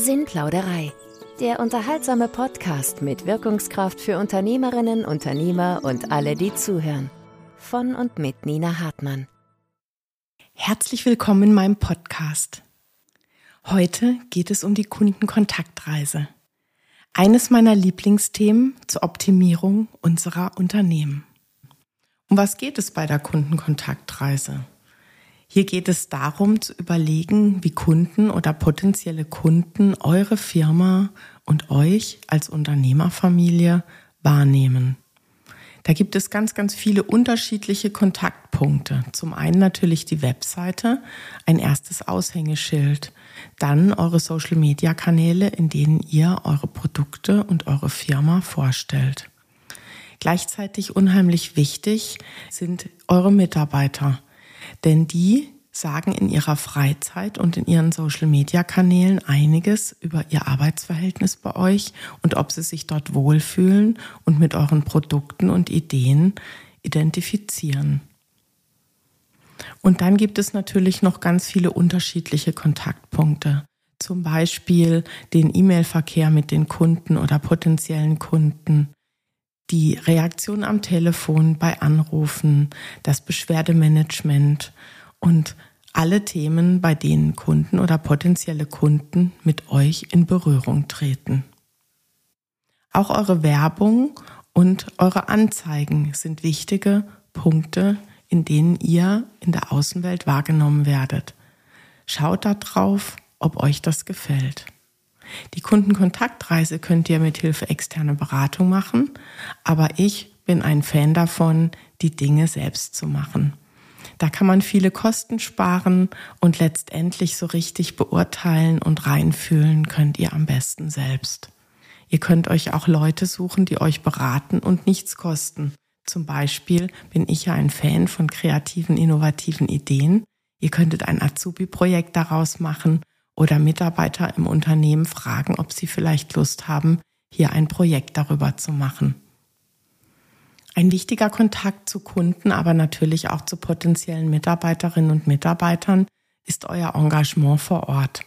Sinnplauderei. Der unterhaltsame Podcast mit Wirkungskraft für Unternehmerinnen, Unternehmer und alle, die zuhören. Von und mit Nina Hartmann. Herzlich willkommen in meinem Podcast. Heute geht es um die Kundenkontaktreise. Eines meiner Lieblingsthemen zur Optimierung unserer Unternehmen. Um was geht es bei der Kundenkontaktreise? Hier geht es darum zu überlegen, wie Kunden oder potenzielle Kunden eure Firma und euch als Unternehmerfamilie wahrnehmen. Da gibt es ganz, ganz viele unterschiedliche Kontaktpunkte. Zum einen natürlich die Webseite, ein erstes Aushängeschild, dann eure Social-Media-Kanäle, in denen ihr eure Produkte und eure Firma vorstellt. Gleichzeitig unheimlich wichtig sind eure Mitarbeiter. Denn die sagen in ihrer Freizeit und in ihren Social-Media-Kanälen einiges über ihr Arbeitsverhältnis bei euch und ob sie sich dort wohlfühlen und mit euren Produkten und Ideen identifizieren. Und dann gibt es natürlich noch ganz viele unterschiedliche Kontaktpunkte. Zum Beispiel den E-Mail-Verkehr mit den Kunden oder potenziellen Kunden, die Reaktion am Telefon bei Anrufen, das Beschwerdemanagement und alle Themen, bei denen Kunden oder potenzielle Kunden mit euch in Berührung treten. Auch eure Werbung und eure Anzeigen sind wichtige Punkte, in denen ihr in der Außenwelt wahrgenommen werdet. Schaut darauf, ob euch das gefällt. Die Kundenkontaktreise könnt ihr mit Hilfe externer Beratung machen, aber ich bin ein Fan davon, die Dinge selbst zu machen. Da kann man viele Kosten sparen und letztendlich so richtig beurteilen und reinfühlen könnt ihr am besten selbst. Ihr könnt euch auch Leute suchen, die euch beraten und nichts kosten. Zum Beispiel bin ich ja ein Fan von kreativen, innovativen Ideen. Ihr könntet ein Azubi-Projekt daraus machen oder Mitarbeiter im Unternehmen fragen, ob sie vielleicht Lust haben, hier ein Projekt darüber zu machen. Ein wichtiger Kontakt zu Kunden, aber natürlich auch zu potenziellen Mitarbeiterinnen und Mitarbeitern ist euer Engagement vor Ort.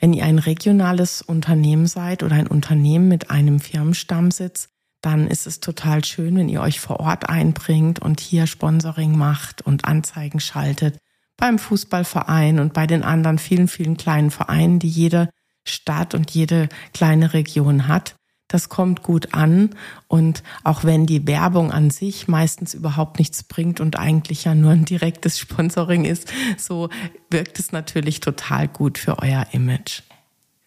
Wenn ihr ein regionales Unternehmen seid oder ein Unternehmen mit einem Firmenstammsitz, dann ist es total schön, wenn ihr euch vor Ort einbringt und hier Sponsoring macht und Anzeigen schaltet beim Fußballverein und bei den anderen vielen, vielen kleinen Vereinen, die jede Stadt und jede kleine Region hat. Das kommt gut an und auch wenn die Werbung an sich meistens überhaupt nichts bringt und eigentlich ja nur ein direktes Sponsoring ist, so wirkt es natürlich total gut für euer Image.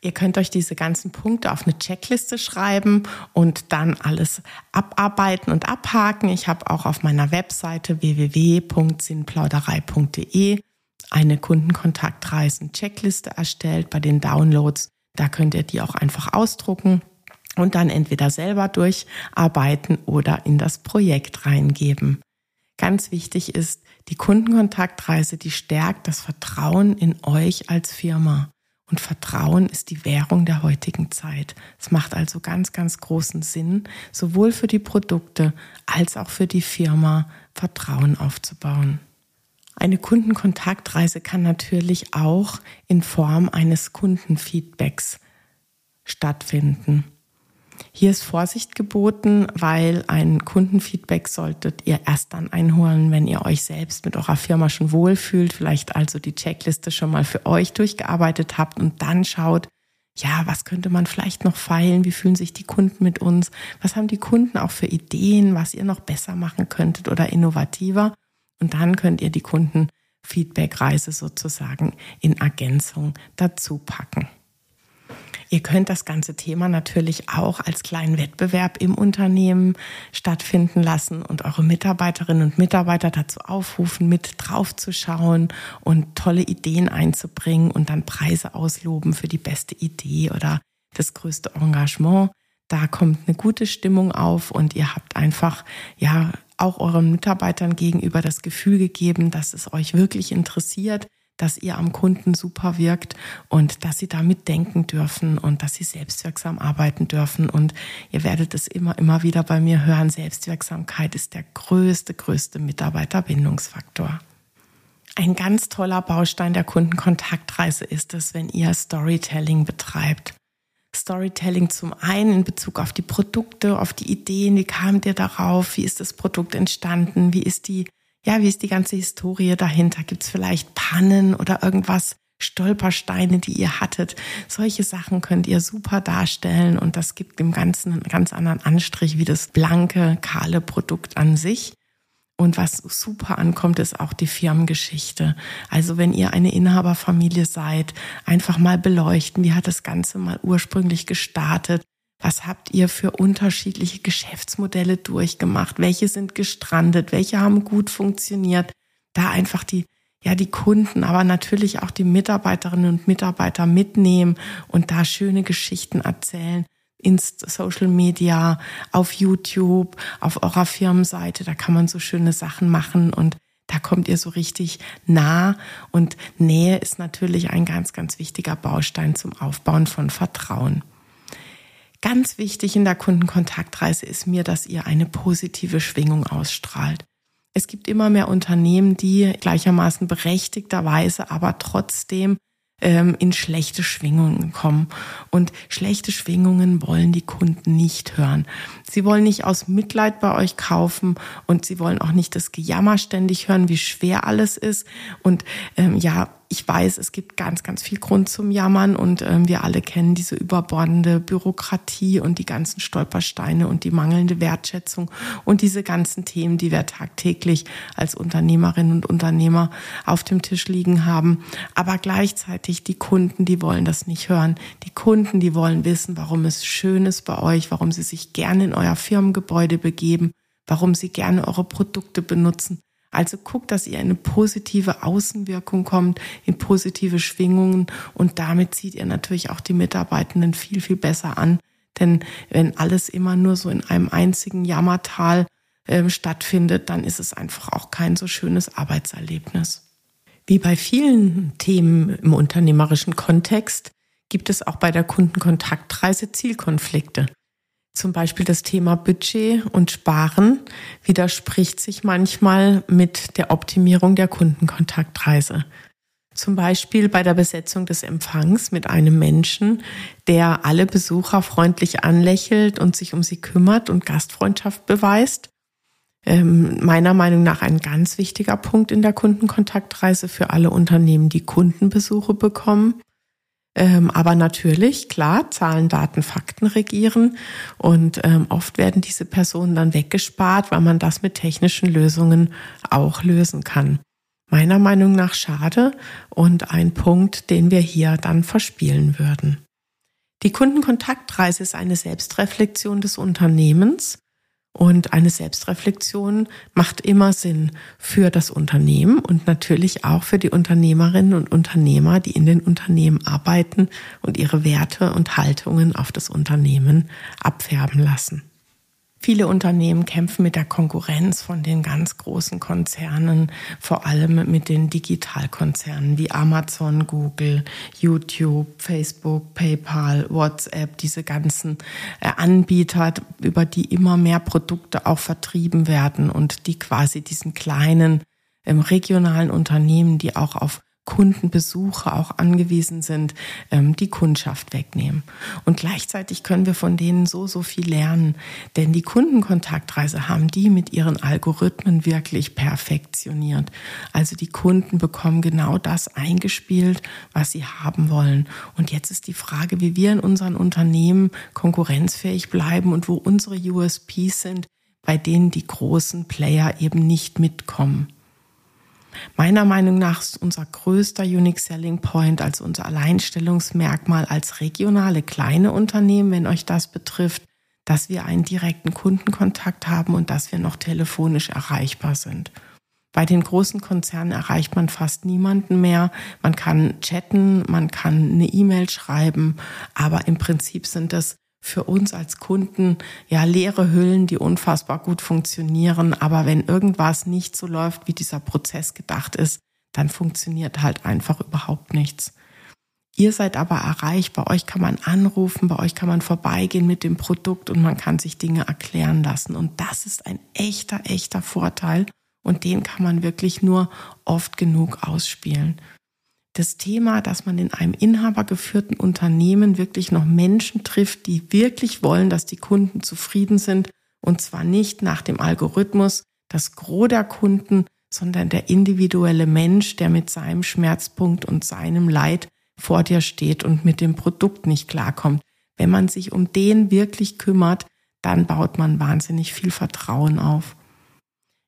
Ihr könnt euch diese ganzen Punkte auf eine Checkliste schreiben und dann alles abarbeiten und abhaken. Ich habe auch auf meiner Webseite www.sinnplauderei.de eine Kundenkontaktreisen-Checkliste erstellt bei den Downloads. Da könnt ihr die auch einfach ausdrucken und dann entweder selber durcharbeiten oder in das Projekt reingeben. Ganz wichtig ist, die Kundenkontaktreise, die stärkt das Vertrauen in euch als Firma. Und Vertrauen ist die Währung der heutigen Zeit. Es macht also ganz, ganz großen Sinn, sowohl für die Produkte als auch für die Firma Vertrauen aufzubauen. Eine Kundenkontaktreise kann natürlich auch in Form eines Kundenfeedbacks stattfinden. Hier ist Vorsicht geboten, weil ein Kundenfeedback solltet ihr erst dann einholen, wenn ihr euch selbst mit eurer Firma schon wohlfühlt, vielleicht also die Checkliste schon mal für euch durchgearbeitet habt und dann schaut, ja, was könnte man vielleicht noch feilen? Wie fühlen sich die Kunden mit uns? Was haben die Kunden auch für Ideen, was ihr noch besser machen könntet oder innovativer? Und dann könnt ihr die Kundenfeedback-Reise sozusagen in Ergänzung dazu packen. Ihr könnt das ganze Thema natürlich auch als kleinen Wettbewerb im Unternehmen stattfinden lassen und eure Mitarbeiterinnen und Mitarbeiter dazu aufrufen, mit draufzuschauen und tolle Ideen einzubringen und dann Preise ausloben für die beste Idee oder das größte Engagement. Da kommt eine gute Stimmung auf und ihr habt einfach, ja, auch euren Mitarbeitern gegenüber das Gefühl gegeben, dass es euch wirklich interessiert, dass ihr am Kunden super wirkt und dass sie da mitdenken dürfen und dass sie selbstwirksam arbeiten dürfen. Und ihr werdet es immer, immer wieder bei mir hören. Selbstwirksamkeit ist der größte, größte Mitarbeiterbindungsfaktor. Ein ganz toller Baustein der Kundenkontaktreise ist es, wenn ihr Storytelling betreibt. Storytelling zum einen in Bezug auf die Produkte, auf die Ideen, wie kamt ihr darauf, wie ist das Produkt entstanden, wie ist die, ja, wie ist die ganze Historie dahinter? Gibt es vielleicht Pannen oder irgendwas, Stolpersteine, die ihr hattet? Solche Sachen könnt ihr super darstellen und das gibt dem Ganzen einen ganz anderen Anstrich wie das blanke, kahle Produkt an sich. Und was super ankommt, ist auch die Firmengeschichte. Also wenn ihr eine Inhaberfamilie seid, einfach mal beleuchten, wie hat das Ganze mal ursprünglich gestartet? Was habt ihr für unterschiedliche Geschäftsmodelle durchgemacht? Welche sind gestrandet? Welche haben gut funktioniert? Da einfach die, ja, die Kunden, aber natürlich auch die Mitarbeiterinnen und Mitarbeiter mitnehmen und da schöne Geschichten erzählen in Social Media, auf YouTube, auf eurer Firmenseite. Da kann man so schöne Sachen machen und da kommt ihr so richtig nah. Und Nähe ist natürlich ein ganz, ganz wichtiger Baustein zum Aufbauen von Vertrauen. Ganz wichtig in der Kundenkontaktreise ist mir, dass ihr eine positive Schwingung ausstrahlt. Es gibt immer mehr Unternehmen, die gleichermaßen berechtigterweise, aber trotzdem ähm, in schlechte Schwingungen kommen. Und schlechte Schwingungen wollen die Kunden nicht hören. Sie wollen nicht aus Mitleid bei euch kaufen und sie wollen auch nicht das Gejammer ständig hören, wie schwer alles ist. Und ähm, ja, ich weiß, es gibt ganz, ganz viel Grund zum Jammern und ähm, wir alle kennen diese überbordende Bürokratie und die ganzen Stolpersteine und die mangelnde Wertschätzung und diese ganzen Themen, die wir tagtäglich als Unternehmerinnen und Unternehmer auf dem Tisch liegen haben. Aber gleichzeitig die Kunden, die wollen das nicht hören. Die Kunden, die wollen wissen, warum es schön ist bei euch, warum sie sich gerne in euer Firmengebäude begeben, warum sie gerne eure Produkte benutzen also guckt, dass ihr in eine positive Außenwirkung kommt, in positive Schwingungen und damit zieht ihr natürlich auch die Mitarbeitenden viel, viel besser an. Denn wenn alles immer nur so in einem einzigen Jammertal äh, stattfindet, dann ist es einfach auch kein so schönes Arbeitserlebnis. Wie bei vielen Themen im unternehmerischen Kontext gibt es auch bei der Kundenkontaktreise Zielkonflikte. Zum Beispiel das Thema Budget und Sparen widerspricht sich manchmal mit der Optimierung der Kundenkontaktreise. Zum Beispiel bei der Besetzung des Empfangs mit einem Menschen, der alle Besucher freundlich anlächelt und sich um sie kümmert und Gastfreundschaft beweist. Ähm, meiner Meinung nach ein ganz wichtiger Punkt in der Kundenkontaktreise für alle Unternehmen, die Kundenbesuche bekommen. Ähm, aber natürlich, klar, Zahlen, Daten, Fakten regieren. Und ähm, oft werden diese Personen dann weggespart, weil man das mit technischen Lösungen auch lösen kann. Meiner Meinung nach schade und ein Punkt, den wir hier dann verspielen würden. Die Kundenkontaktreise ist eine Selbstreflexion des Unternehmens und eine Selbstreflexion macht immer Sinn für das Unternehmen und natürlich auch für die Unternehmerinnen und Unternehmer, die in den Unternehmen arbeiten und ihre Werte und Haltungen auf das Unternehmen abfärben lassen. Viele Unternehmen kämpfen mit der Konkurrenz von den ganz großen Konzernen, vor allem mit den Digitalkonzernen wie Amazon, Google, YouTube, Facebook, PayPal, WhatsApp, diese ganzen äh, Anbieter, über die immer mehr Produkte auch vertrieben werden und die quasi diesen kleinen ähm, regionalen Unternehmen, die auch auf Kundenbesuche auch angewiesen sind, ähm, die Kundschaft wegnehmen. Und gleichzeitig können wir von denen so, so viel lernen. Denn die Kundenkontaktreise haben die mit ihren Algorithmen wirklich perfektioniert. Also die Kunden bekommen genau das eingespielt, was sie haben wollen. Und jetzt ist die Frage, wie wir in unseren Unternehmen konkurrenzfähig bleiben und wo unsere USPs sind, bei denen die großen Player eben nicht mitkommen. Meiner Meinung nach ist unser größter Unique Selling Point, also unser Alleinstellungsmerkmal als regionale kleine Unternehmen, wenn euch das betrifft, dass wir einen direkten Kundenkontakt haben und dass wir noch telefonisch erreichbar sind. Bei den großen Konzernen erreicht man fast niemanden mehr. Man kann chatten, man kann eine E-Mail schreiben, aber im Prinzip sind das für uns als Kunden ja leere Hüllen, die unfassbar gut funktionieren. Aber wenn irgendwas nicht so läuft, wie dieser Prozess gedacht ist, dann funktioniert halt einfach überhaupt nichts. Ihr seid aber erreicht, bei euch kann man anrufen, bei euch kann man vorbeigehen mit dem Produkt und man kann sich Dinge erklären lassen. Und das ist ein echter, echter Vorteil und den kann man wirklich nur oft genug ausspielen. Das Thema, dass man in einem inhabergeführten Unternehmen wirklich noch Menschen trifft, die wirklich wollen, dass die Kunden zufrieden sind und zwar nicht nach dem Algorithmus, das Gros der Kunden, sondern der individuelle Mensch, der mit seinem Schmerzpunkt und seinem Leid vor dir steht und mit dem Produkt nicht klarkommt. Wenn man sich um den wirklich kümmert, dann baut man wahnsinnig viel Vertrauen auf.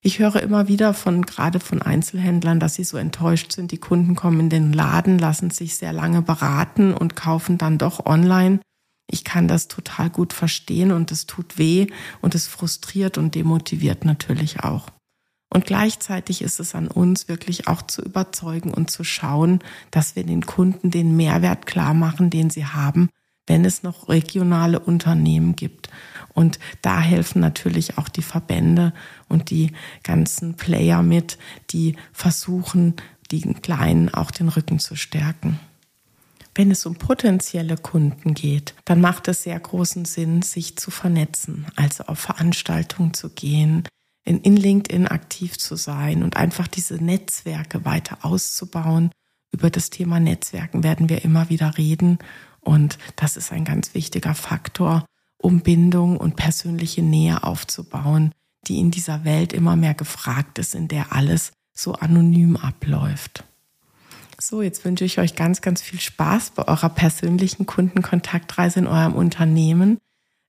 Ich höre immer wieder von, gerade von Einzelhändlern, dass sie so enttäuscht sind. Die Kunden kommen in den Laden, lassen sich sehr lange beraten und kaufen dann doch online. Ich kann das total gut verstehen und es tut weh und es frustriert und demotiviert natürlich auch. Und gleichzeitig ist es an uns wirklich auch zu überzeugen und zu schauen, dass wir den Kunden den Mehrwert klar machen, den sie haben, wenn es noch regionale Unternehmen gibt. Und da helfen natürlich auch die Verbände und die ganzen Player mit, die versuchen, den Kleinen auch den Rücken zu stärken. Wenn es um potenzielle Kunden geht, dann macht es sehr großen Sinn, sich zu vernetzen, also auf Veranstaltungen zu gehen, in, in LinkedIn aktiv zu sein und einfach diese Netzwerke weiter auszubauen. Über das Thema Netzwerken werden wir immer wieder reden und das ist ein ganz wichtiger Faktor, um Bindung und persönliche Nähe aufzubauen, die in dieser Welt immer mehr gefragt ist, in der alles so anonym abläuft. So, jetzt wünsche ich euch ganz, ganz viel Spaß bei eurer persönlichen Kundenkontaktreise in eurem Unternehmen.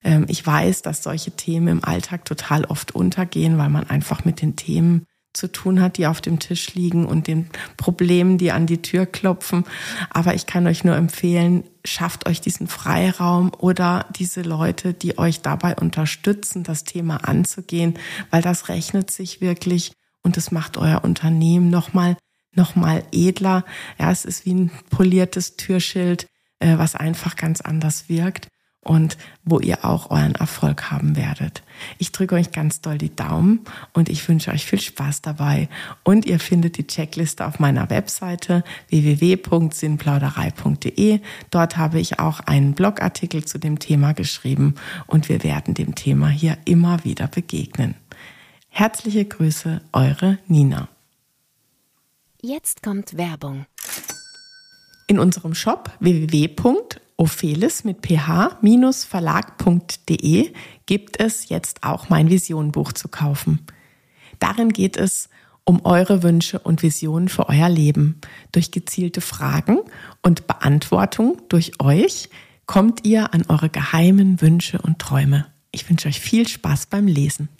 Ähm, ich weiß, dass solche Themen im Alltag total oft untergehen, weil man einfach mit den Themen zu tun hat, die auf dem Tisch liegen und den Problemen, die an die Tür klopfen. Aber ich kann euch nur empfehlen, schafft euch diesen Freiraum oder diese Leute, die euch dabei unterstützen, das Thema anzugehen, weil das rechnet sich wirklich und es macht euer Unternehmen nochmal noch mal edler. Ja, es ist wie ein poliertes Türschild, äh, was einfach ganz anders wirkt und wo ihr auch euren Erfolg haben werdet. Ich drücke euch ganz doll die Daumen und ich wünsche euch viel Spaß dabei. Und ihr findet die Checkliste auf meiner Webseite www.sinnplauderei.de. Dort habe ich auch einen Blogartikel zu dem Thema geschrieben und wir werden dem Thema hier immer wieder begegnen. Herzliche Grüße, eure Nina. Jetzt kommt Werbung. In unserem Shop www.ophelis mit ph-verlag.de gibt es jetzt auch mein Visionbuch zu kaufen. Darin geht es um eure Wünsche und Visionen für euer Leben. Durch gezielte Fragen und Beantwortung durch euch kommt ihr an eure geheimen Wünsche und Träume. Ich wünsche euch viel Spaß beim Lesen.